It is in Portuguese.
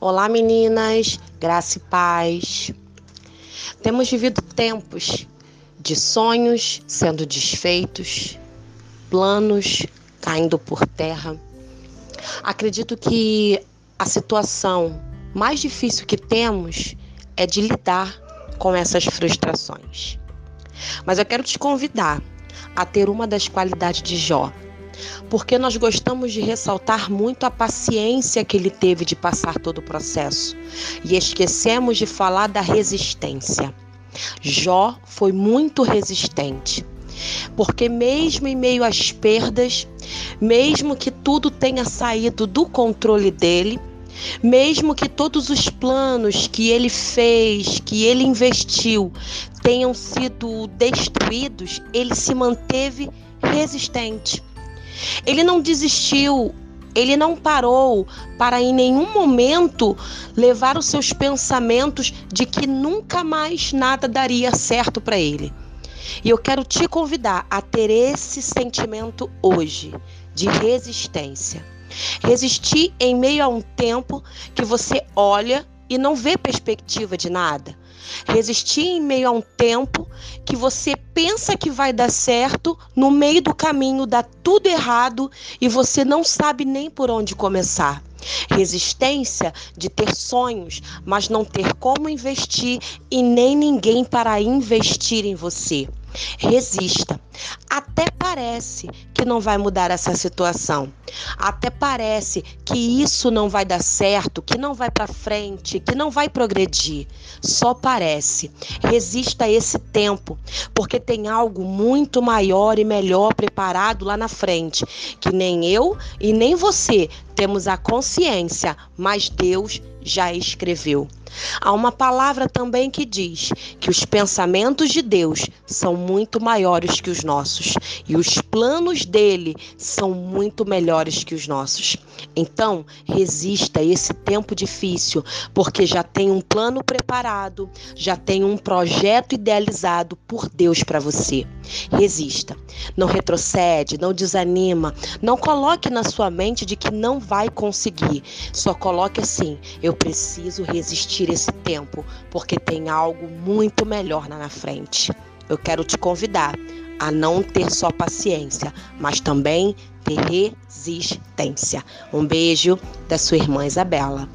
Olá, meninas, graça e paz. Temos vivido tempos de sonhos sendo desfeitos, planos caindo por terra. Acredito que a situação mais difícil que temos é de lidar com essas frustrações. Mas eu quero te convidar a ter uma das qualidades de Jó, porque nós gostamos de ressaltar muito a paciência que ele teve de passar todo o processo e esquecemos de falar da resistência. Jó foi muito resistente. Porque, mesmo em meio às perdas, mesmo que tudo tenha saído do controle dele, mesmo que todos os planos que ele fez, que ele investiu, tenham sido destruídos, ele se manteve resistente. Ele não desistiu, ele não parou para em nenhum momento levar os seus pensamentos de que nunca mais nada daria certo para ele. E eu quero te convidar a ter esse sentimento hoje de resistência. Resistir em meio a um tempo que você olha e não vê perspectiva de nada. Resistir em meio a um tempo que você pensa que vai dar certo, no meio do caminho dá tudo errado e você não sabe nem por onde começar. Resistência de ter sonhos, mas não ter como investir e nem ninguém para investir em você. Resista. Até parece que não vai mudar essa situação. Até parece que isso não vai dar certo, que não vai para frente, que não vai progredir. Só parece. Resista a esse tempo, porque tem algo muito maior e melhor preparado lá na frente, que nem eu e nem você temos a consciência, mas Deus já escreveu. Há uma palavra também que diz que os pensamentos de Deus são muito maiores que os nossos e os planos dele são muito melhores que os nossos. Então, resista a esse tempo difícil, porque já tem um plano preparado, já tem um projeto idealizado por Deus para você. Resista. Não retrocede, não desanima, não coloque na sua mente de que não vai conseguir. Só coloque assim: eu preciso resistir esse tempo, porque tem algo muito melhor na frente. Eu quero te convidar a não ter só paciência, mas também ter resistência. Um beijo da sua irmã Isabela.